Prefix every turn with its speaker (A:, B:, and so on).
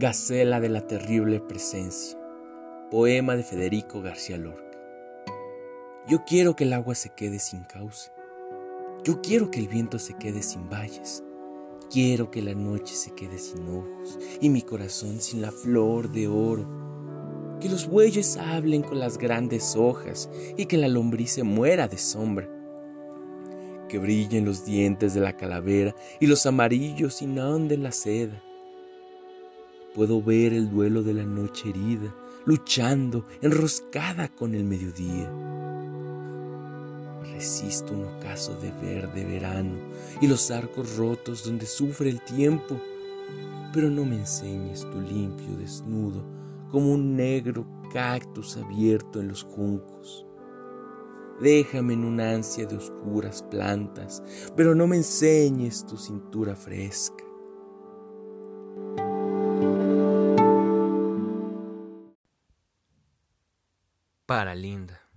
A: Gacela de la terrible presencia. Poema de Federico García Lorca. Yo quiero que el agua se quede sin cauce. Yo quiero que el viento se quede sin valles. Quiero que la noche se quede sin ojos y mi corazón sin la flor de oro. Que los bueyes hablen con las grandes hojas y que la lombriz se muera de sombra. Que brillen los dientes de la calavera y los amarillos inonden la seda Puedo ver el duelo de la noche herida, luchando, enroscada con el mediodía. Resisto un ocaso de verde verano y los arcos rotos donde sufre el tiempo, pero no me enseñes tu limpio desnudo como un negro cactus abierto en los juncos. Déjame en una ansia de oscuras plantas, pero no me enseñes tu cintura fresca.
B: Para Linda.